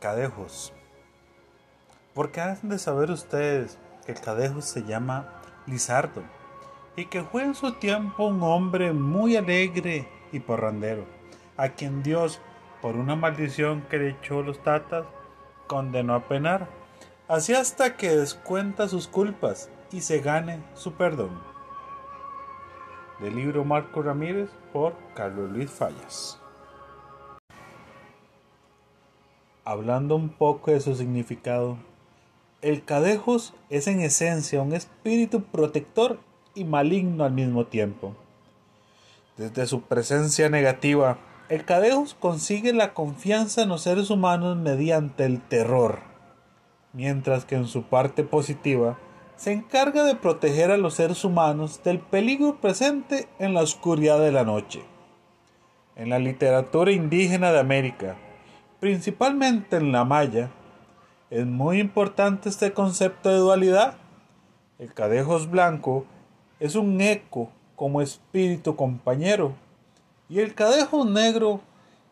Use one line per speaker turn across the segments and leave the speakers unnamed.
Cadejos. Porque han de saber ustedes que el cadejo se llama Lizardo y que fue en su tiempo un hombre muy alegre y porrandero, a quien Dios, por una maldición que le echó los tatas, condenó a penar, así hasta que descuenta sus culpas y se gane su perdón. Del libro Marco Ramírez por Carlos Luis Fallas. Hablando un poco de su significado, el cadejos es en esencia un espíritu protector y maligno al mismo tiempo. Desde su presencia negativa, el cadejos consigue la confianza en los seres humanos mediante el terror, mientras que en su parte positiva se encarga de proteger a los seres humanos del peligro presente en la oscuridad de la noche. En la literatura indígena de América, principalmente en la maya, es muy importante este concepto de dualidad. El cadejos blanco es un eco como espíritu compañero y el cadejo negro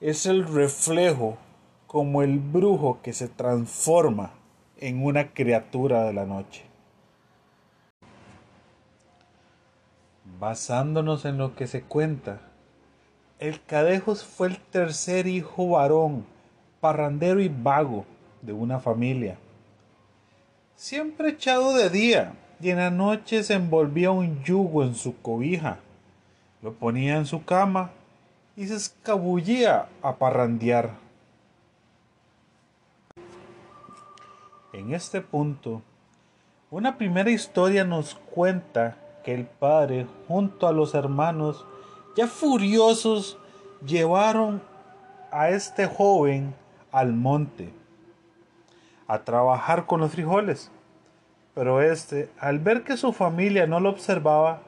es el reflejo como el brujo que se transforma en una criatura de la noche. Basándonos en lo que se cuenta, el cadejos fue el tercer hijo varón parrandero y vago de una familia. Siempre echado de día y en la noche se envolvía un yugo en su cobija, lo ponía en su cama y se escabullía a parrandear. En este punto, una primera historia nos cuenta que el padre junto a los hermanos, ya furiosos, llevaron a este joven al monte a trabajar con los frijoles. Pero este, al ver que su familia no lo observaba,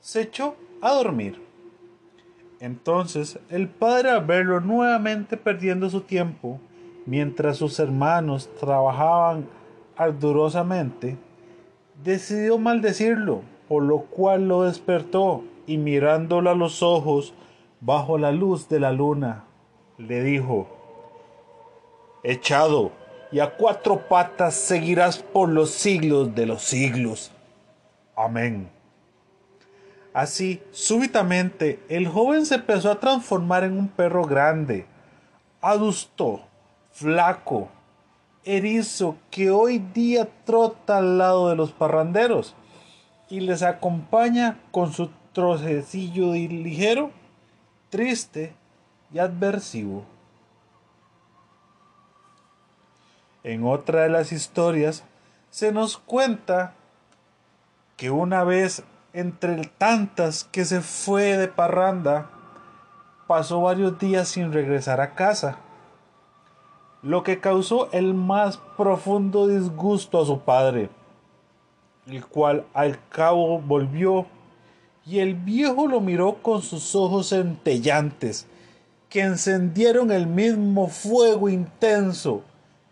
se echó a dormir. Entonces el padre al verlo nuevamente perdiendo su tiempo, mientras sus hermanos trabajaban ardurosamente, decidió maldecirlo, por lo cual lo despertó y mirándolo a los ojos bajo la luz de la luna, le dijo, echado, y a cuatro patas seguirás por los siglos de los siglos. Amén. Así, súbitamente, el joven se empezó a transformar en un perro grande, adusto, flaco, erizo, que hoy día trota al lado de los parranderos y les acompaña con su trocecillo ligero, triste y adversivo. En otra de las historias se nos cuenta que una vez entre tantas que se fue de parranda, pasó varios días sin regresar a casa, lo que causó el más profundo disgusto a su padre, el cual al cabo volvió y el viejo lo miró con sus ojos centellantes, que encendieron el mismo fuego intenso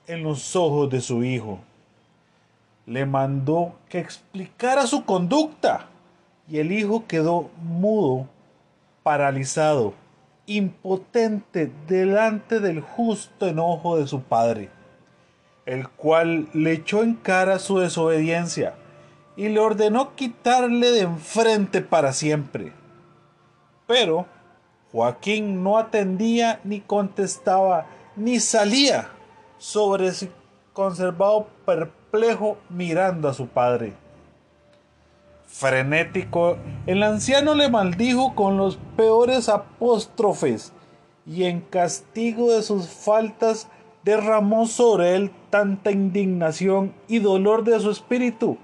en los ojos de su hijo. Le mandó que explicara su conducta y el hijo quedó mudo, paralizado, impotente delante del justo enojo de su padre, el cual le echó en cara su desobediencia y le ordenó quitarle de enfrente para siempre. Pero Joaquín no atendía ni contestaba ni salía sobre sí conservado perplejo mirando a su padre. Frenético, el anciano le maldijo con los peores apóstrofes y en castigo de sus faltas derramó sobre él tanta indignación y dolor de su espíritu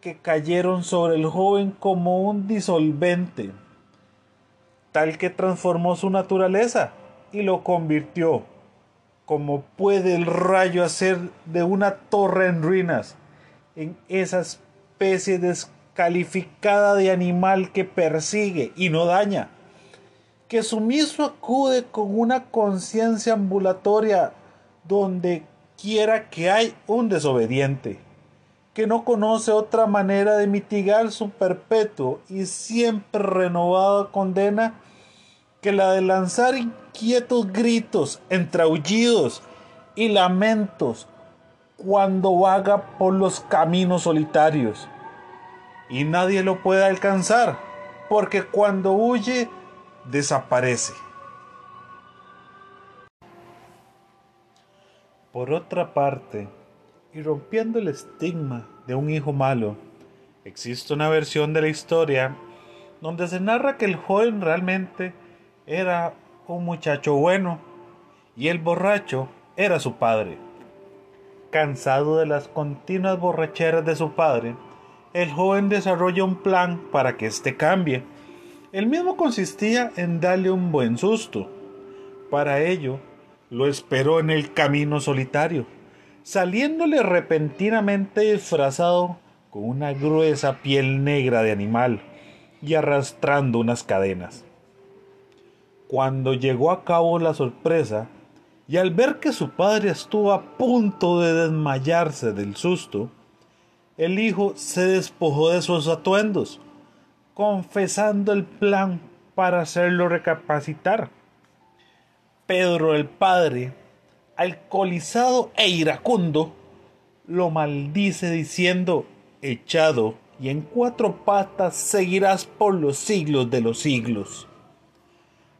que cayeron sobre el joven como un disolvente, tal que transformó su naturaleza y lo convirtió como puede el rayo hacer de una torre en ruinas, en esa especie descalificada de animal que persigue y no daña, que sumiso acude con una conciencia ambulatoria donde quiera que hay un desobediente, que no conoce otra manera de mitigar su perpetuo y siempre renovada condena que la de lanzar inquietos gritos entre aullidos y lamentos cuando vaga por los caminos solitarios y nadie lo puede alcanzar porque cuando huye desaparece. Por otra parte, y rompiendo el estigma de un hijo malo, existe una versión de la historia donde se narra que el joven realmente era un muchacho bueno y el borracho era su padre. Cansado de las continuas borracheras de su padre, el joven desarrolla un plan para que éste cambie. El mismo consistía en darle un buen susto. Para ello, lo esperó en el camino solitario, saliéndole repentinamente disfrazado con una gruesa piel negra de animal y arrastrando unas cadenas. Cuando llegó a cabo la sorpresa, y al ver que su padre estuvo a punto de desmayarse del susto, el hijo se despojó de sus atuendos, confesando el plan para hacerlo recapacitar. Pedro el padre, alcoholizado e iracundo, lo maldice diciendo, echado y en cuatro patas seguirás por los siglos de los siglos.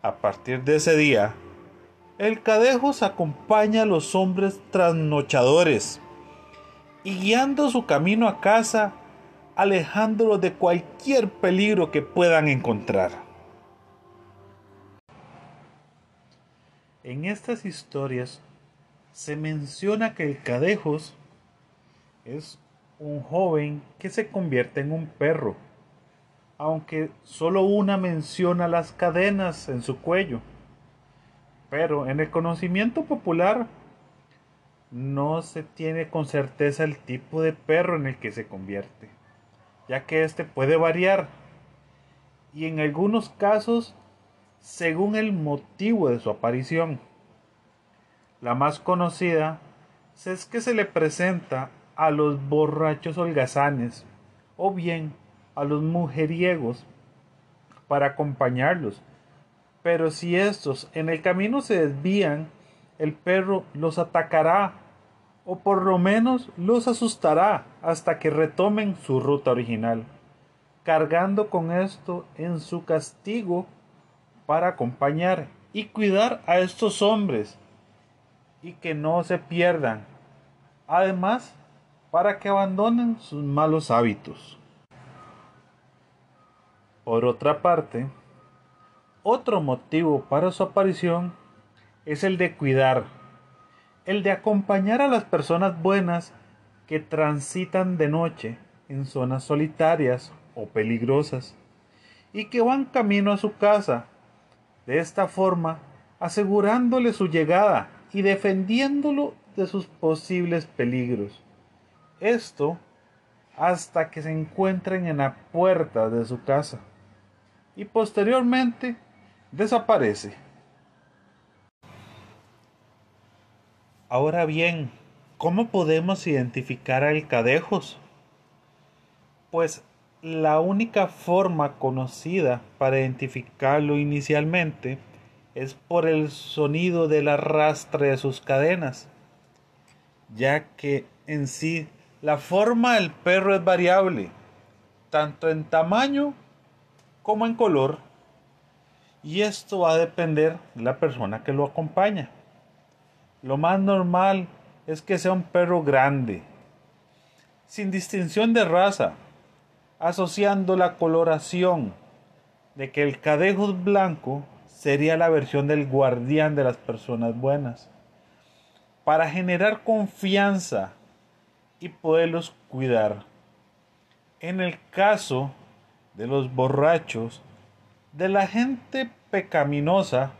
A partir de ese día, el Cadejos acompaña a los hombres trasnochadores y guiando su camino a casa, alejándolos de cualquier peligro que puedan encontrar. En estas historias se menciona que el Cadejos es un joven que se convierte en un perro, aunque solo una menciona las cadenas en su cuello. Pero en el conocimiento popular no se tiene con certeza el tipo de perro en el que se convierte, ya que éste puede variar y en algunos casos según el motivo de su aparición. La más conocida es que se le presenta a los borrachos holgazanes o bien a los mujeriegos para acompañarlos. Pero si estos en el camino se desvían, el perro los atacará o por lo menos los asustará hasta que retomen su ruta original, cargando con esto en su castigo para acompañar y cuidar a estos hombres y que no se pierdan, además para que abandonen sus malos hábitos. Por otra parte, otro motivo para su aparición es el de cuidar el de acompañar a las personas buenas que transitan de noche en zonas solitarias o peligrosas y que van camino a su casa, de esta forma asegurándole su llegada y defendiéndolo de sus posibles peligros. Esto hasta que se encuentren en la puerta de su casa y posteriormente desaparece. Ahora bien, ¿cómo podemos identificar al cadejos? Pues la única forma conocida para identificarlo inicialmente es por el sonido del arrastre de sus cadenas, ya que en sí la forma del perro es variable, tanto en tamaño como en color, y esto va a depender de la persona que lo acompaña. Lo más normal es que sea un perro grande, sin distinción de raza, asociando la coloración de que el cadejo blanco sería la versión del guardián de las personas buenas, para generar confianza y poderlos cuidar. En el caso de los borrachos, de la gente pecaminosa,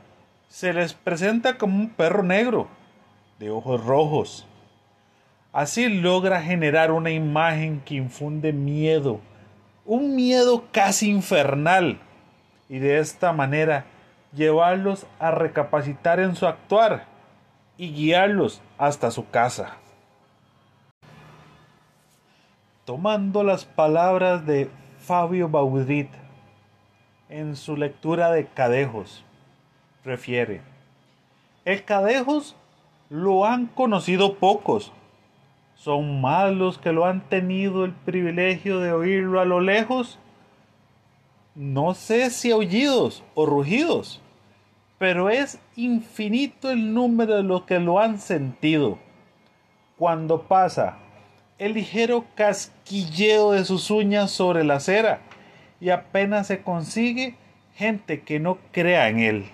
se les presenta como un perro negro de ojos rojos. Así logra generar una imagen que infunde miedo, un miedo casi infernal, y de esta manera llevarlos a recapacitar en su actuar y guiarlos hasta su casa. Tomando las palabras de Fabio Baudit en su lectura de Cadejos, refiere, el Cadejos lo han conocido pocos. Son más los que lo han tenido el privilegio de oírlo a lo lejos. No sé si aullidos o rugidos, pero es infinito el número de los que lo han sentido. Cuando pasa el ligero casquilleo de sus uñas sobre la acera y apenas se consigue gente que no crea en él.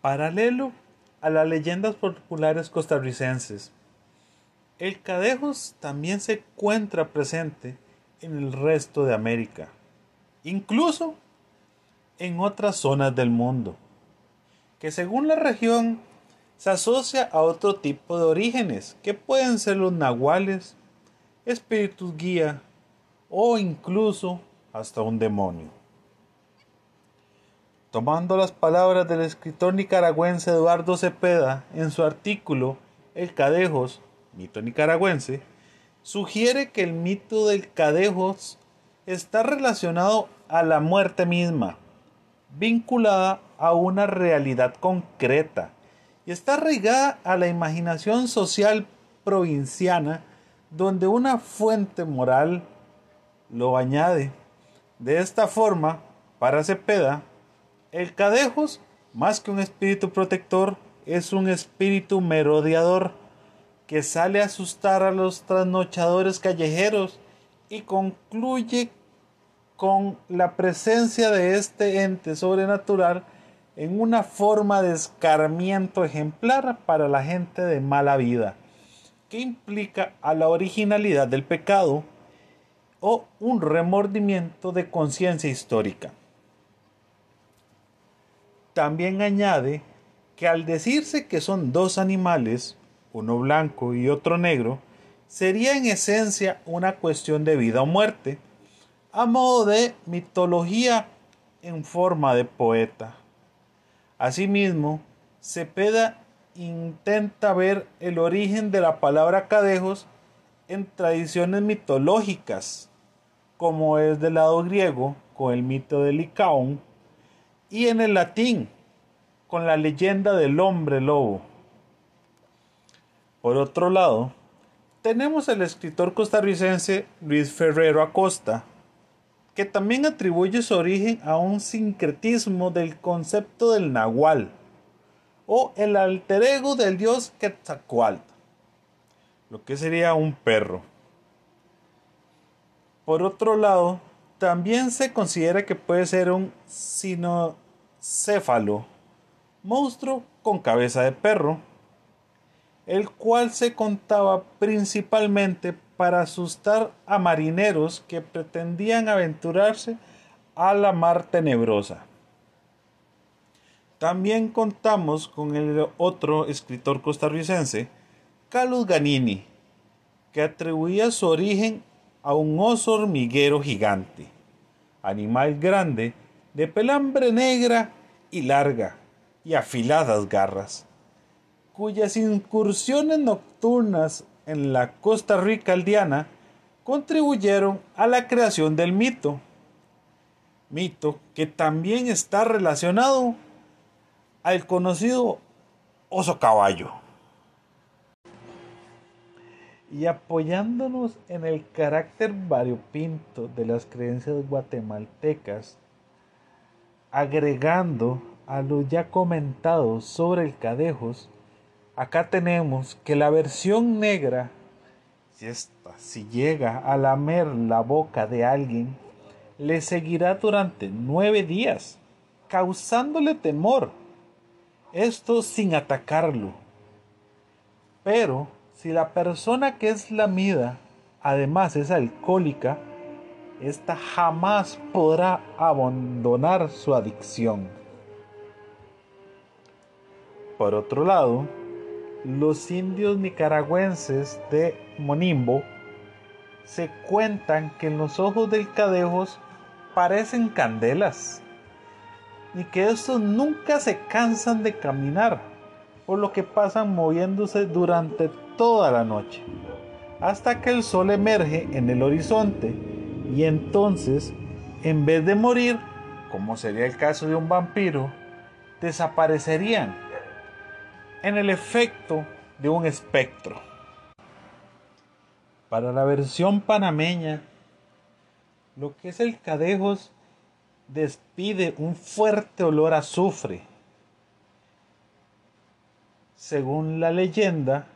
Paralelo a las leyendas populares costarricenses, el cadejos también se encuentra presente en el resto de América, incluso en otras zonas del mundo, que según la región se asocia a otro tipo de orígenes, que pueden ser los nahuales, espíritus guía o incluso hasta un demonio. Tomando las palabras del escritor nicaragüense Eduardo Cepeda en su artículo El Cadejos, mito nicaragüense, sugiere que el mito del Cadejos está relacionado a la muerte misma, vinculada a una realidad concreta está arraigada a la imaginación social provinciana donde una fuente moral lo añade. De esta forma, para Cepeda, el cadejos, más que un espíritu protector, es un espíritu merodeador que sale a asustar a los trasnochadores callejeros y concluye con la presencia de este ente sobrenatural en una forma de escarmiento ejemplar para la gente de mala vida, que implica a la originalidad del pecado o un remordimiento de conciencia histórica. También añade que al decirse que son dos animales, uno blanco y otro negro, sería en esencia una cuestión de vida o muerte, a modo de mitología en forma de poeta. Asimismo, Cepeda intenta ver el origen de la palabra cadejos en tradiciones mitológicas, como es del lado griego con el mito de Licaón y en el latín con la leyenda del hombre lobo. Por otro lado, tenemos al escritor costarricense Luis Ferrero Acosta, que también atribuye su origen a un sincretismo del concepto del nahual, o el alter ego del dios Quetzalcoatl, lo que sería un perro. Por otro lado, también se considera que puede ser un sinocéfalo, monstruo con cabeza de perro, el cual se contaba principalmente para asustar a marineros que pretendían aventurarse a la mar tenebrosa. También contamos con el otro escritor costarricense, Carlos Ganini, que atribuía su origen a un oso hormiguero gigante, animal grande de pelambre negra y larga y afiladas garras, cuyas incursiones nocturnas en la Costa Rica aldeana contribuyeron a la creación del mito, mito que también está relacionado al conocido oso caballo. Y apoyándonos en el carácter variopinto de las creencias guatemaltecas, agregando a lo ya comentado sobre el cadejos, acá tenemos que la versión negra, si esta si llega a lamer la boca de alguien, le seguirá durante nueve días, causándole temor, esto sin atacarlo. Pero si la persona que es lamida además es alcohólica, ésta jamás podrá abandonar su adicción. Por otro lado, los indios nicaragüenses de Monimbo se cuentan que en los ojos del cadejos parecen candelas y que estos nunca se cansan de caminar, por lo que pasan moviéndose durante toda la noche, hasta que el sol emerge en el horizonte. Y entonces, en vez de morir, como sería el caso de un vampiro, desaparecerían en el efecto de un espectro. Para la versión panameña, lo que es el cadejos despide un fuerte olor a azufre. Según la leyenda,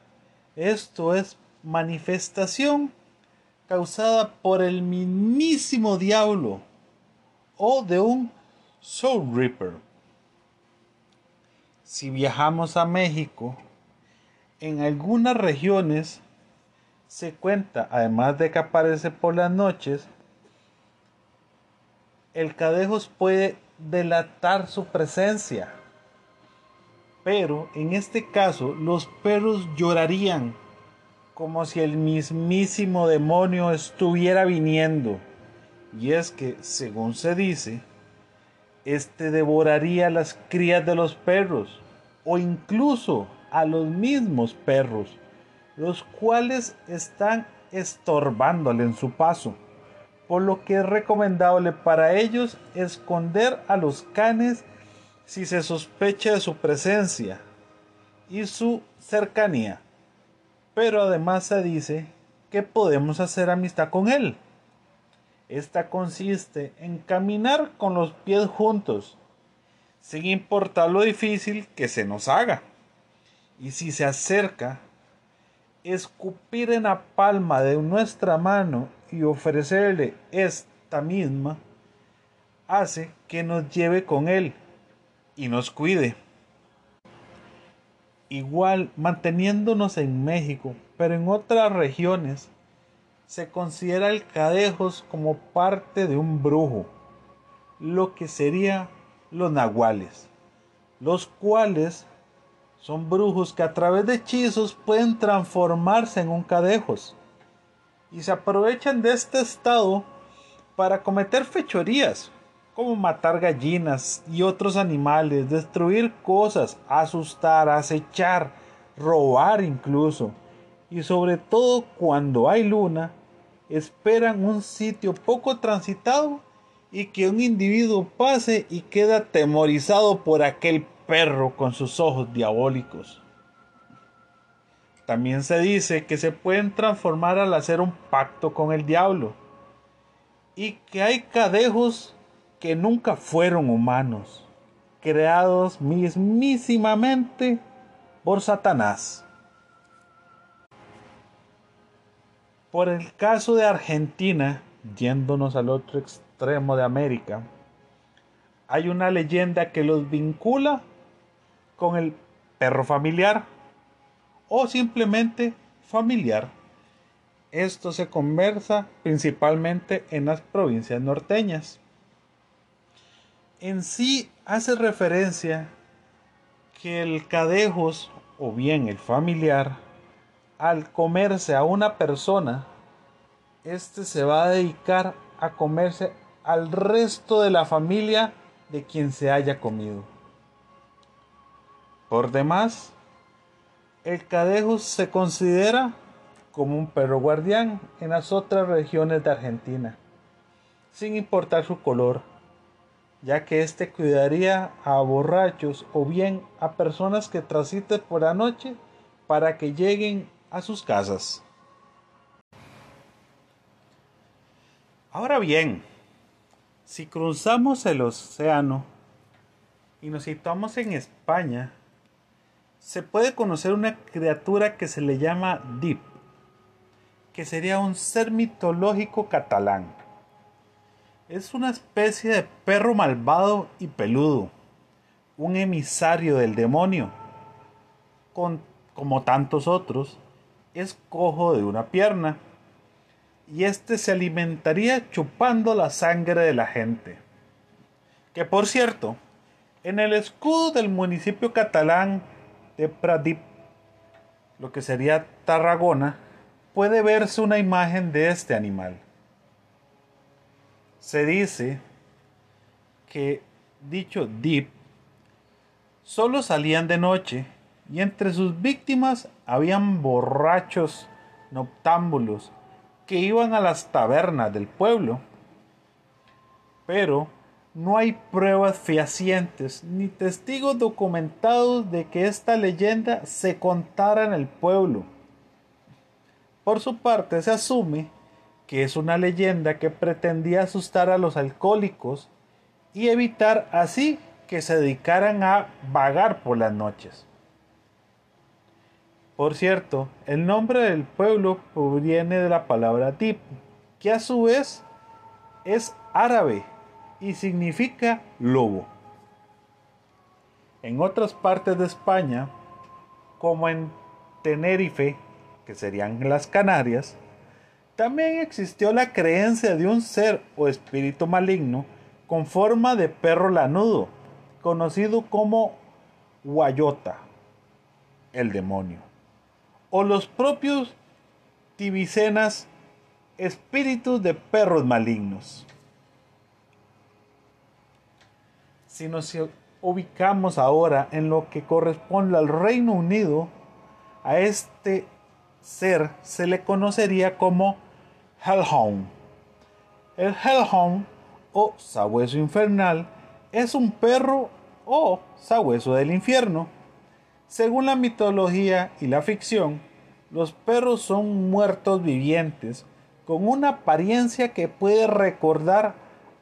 esto es manifestación causada por el mismísimo diablo o de un Soul Reaper. Si viajamos a México, en algunas regiones se cuenta, además de que aparece por las noches, el cadejos puede delatar su presencia. Pero en este caso los perros llorarían como si el mismísimo demonio estuviera viniendo. Y es que, según se dice, este devoraría las crías de los perros o incluso a los mismos perros los cuales están estorbándole en su paso, por lo que es recomendable para ellos esconder a los canes si se sospecha de su presencia y su cercanía. Pero además se dice que podemos hacer amistad con él. Esta consiste en caminar con los pies juntos, sin importar lo difícil que se nos haga. Y si se acerca escupir en la palma de nuestra mano y ofrecerle esta misma, hace que nos lleve con él y nos cuide. Igual manteniéndonos en México, pero en otras regiones, se considera el cadejos como parte de un brujo, lo que sería los nahuales, los cuales son brujos que a través de hechizos pueden transformarse en un cadejos. Y se aprovechan de este estado para cometer fechorías, como matar gallinas y otros animales, destruir cosas, asustar, acechar, robar incluso. Y sobre todo cuando hay luna, esperan un sitio poco transitado y que un individuo pase y queda atemorizado por aquel perro con sus ojos diabólicos. También se dice que se pueden transformar al hacer un pacto con el diablo y que hay cadejos que nunca fueron humanos, creados mismísimamente por Satanás. Por el caso de Argentina, yéndonos al otro extremo de América, hay una leyenda que los vincula con el perro familiar o simplemente familiar. Esto se conversa principalmente en las provincias norteñas. En sí hace referencia que el cadejos o bien el familiar al comerse a una persona, este se va a dedicar a comerse al resto de la familia de quien se haya comido. Por demás, el cadejo se considera como un perro guardián en las otras regiones de Argentina, sin importar su color, ya que éste cuidaría a borrachos o bien a personas que transiten por la noche para que lleguen a sus casas. Ahora bien, si cruzamos el océano y nos situamos en España, se puede conocer una criatura que se le llama Deep, que sería un ser mitológico catalán. Es una especie de perro malvado y peludo, un emisario del demonio. Como tantos otros, es cojo de una pierna y éste se alimentaría chupando la sangre de la gente. Que por cierto, en el escudo del municipio catalán de Pradip, lo que sería Tarragona, puede verse una imagen de este animal. Se dice que dicho Dip solo salían de noche y entre sus víctimas habían borrachos noctámbulos que iban a las tabernas del pueblo. Pero no hay pruebas fehacientes ni testigos documentados de que esta leyenda se contara en el pueblo. Por su parte, se asume que es una leyenda que pretendía asustar a los alcohólicos y evitar así que se dedicaran a vagar por las noches. Por cierto, el nombre del pueblo proviene de la palabra tip, que a su vez es árabe y significa lobo. En otras partes de España, como en Tenerife, que serían las Canarias, también existió la creencia de un ser o espíritu maligno con forma de perro lanudo, conocido como Guayota, el demonio, o los propios tibicenas, espíritus de perros malignos. Si nos ubicamos ahora en lo que corresponde al Reino Unido, a este ser se le conocería como Hellhound. El Hellhound o sabueso infernal es un perro o sabueso del infierno. Según la mitología y la ficción, los perros son muertos vivientes con una apariencia que puede recordar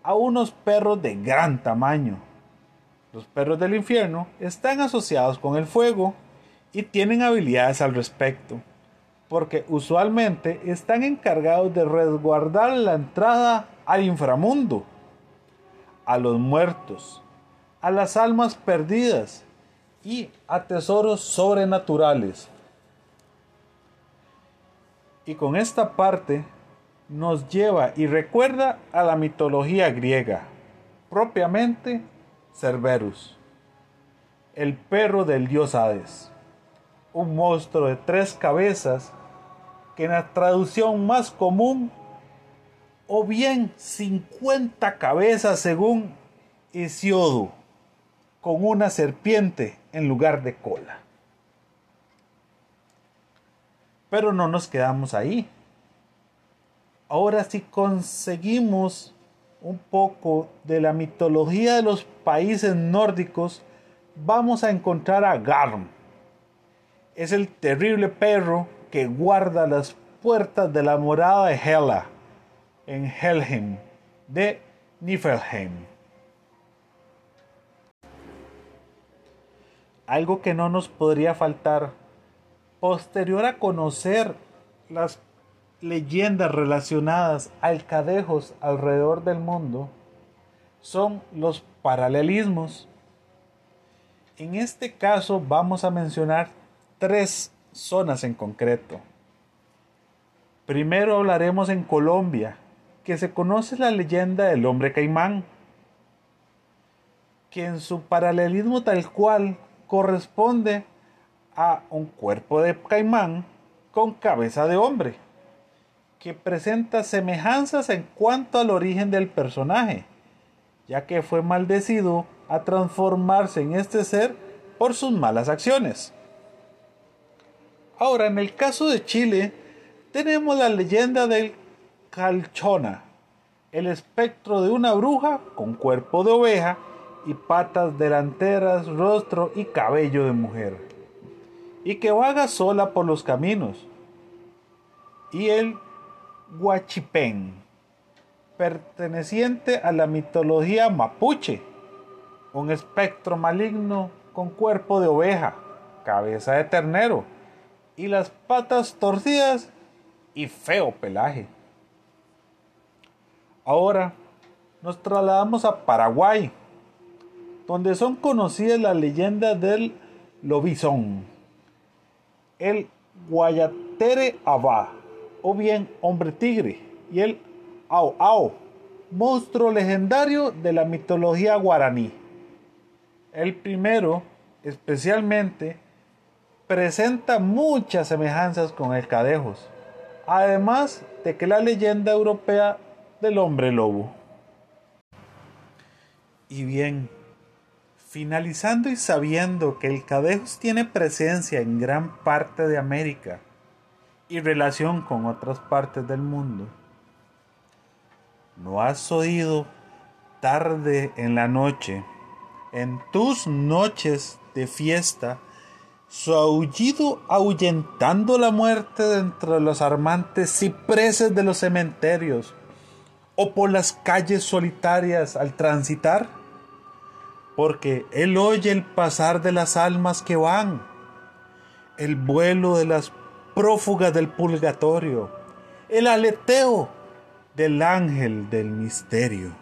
a unos perros de gran tamaño. Los perros del infierno están asociados con el fuego y tienen habilidades al respecto, porque usualmente están encargados de resguardar la entrada al inframundo, a los muertos, a las almas perdidas y a tesoros sobrenaturales. Y con esta parte nos lleva y recuerda a la mitología griega, propiamente Cerberus, el perro del dios Hades, un monstruo de tres cabezas que en la traducción más común, o bien 50 cabezas según Hesiodo, con una serpiente en lugar de cola. Pero no nos quedamos ahí. Ahora si conseguimos un poco de la mitología de los países nórdicos, vamos a encontrar a Garm. Es el terrible perro que guarda las puertas de la morada de Hela en Helheim de Niflheim. Algo que no nos podría faltar posterior a conocer las leyendas relacionadas al cadejos alrededor del mundo son los paralelismos. En este caso vamos a mencionar tres zonas en concreto. Primero hablaremos en Colombia, que se conoce la leyenda del hombre caimán, que en su paralelismo tal cual corresponde a un cuerpo de caimán con cabeza de hombre que presenta semejanzas en cuanto al origen del personaje, ya que fue maldecido a transformarse en este ser por sus malas acciones. Ahora, en el caso de Chile, tenemos la leyenda del Calchona, el espectro de una bruja con cuerpo de oveja y patas delanteras, rostro y cabello de mujer, y que vaga sola por los caminos. Y el Huachipén, perteneciente a la mitología mapuche, un espectro maligno con cuerpo de oveja, cabeza de ternero y las patas torcidas y feo pelaje. Ahora nos trasladamos a Paraguay, donde son conocidas las leyendas del lobizón, el Guayatere Abá, o bien hombre tigre, y el Ao Ao, monstruo legendario de la mitología guaraní. El primero, especialmente, presenta muchas semejanzas con el cadejos, además de que la leyenda europea del hombre lobo. Y bien, finalizando y sabiendo que el cadejos tiene presencia en gran parte de América, y relación con otras partes del mundo. ¿No has oído tarde en la noche, en tus noches de fiesta, su aullido ahuyentando la muerte de entre los armantes cipreses de los cementerios, o por las calles solitarias al transitar, porque él oye el pasar de las almas que van, el vuelo de las prófugas del purgatorio, el aleteo del ángel del misterio.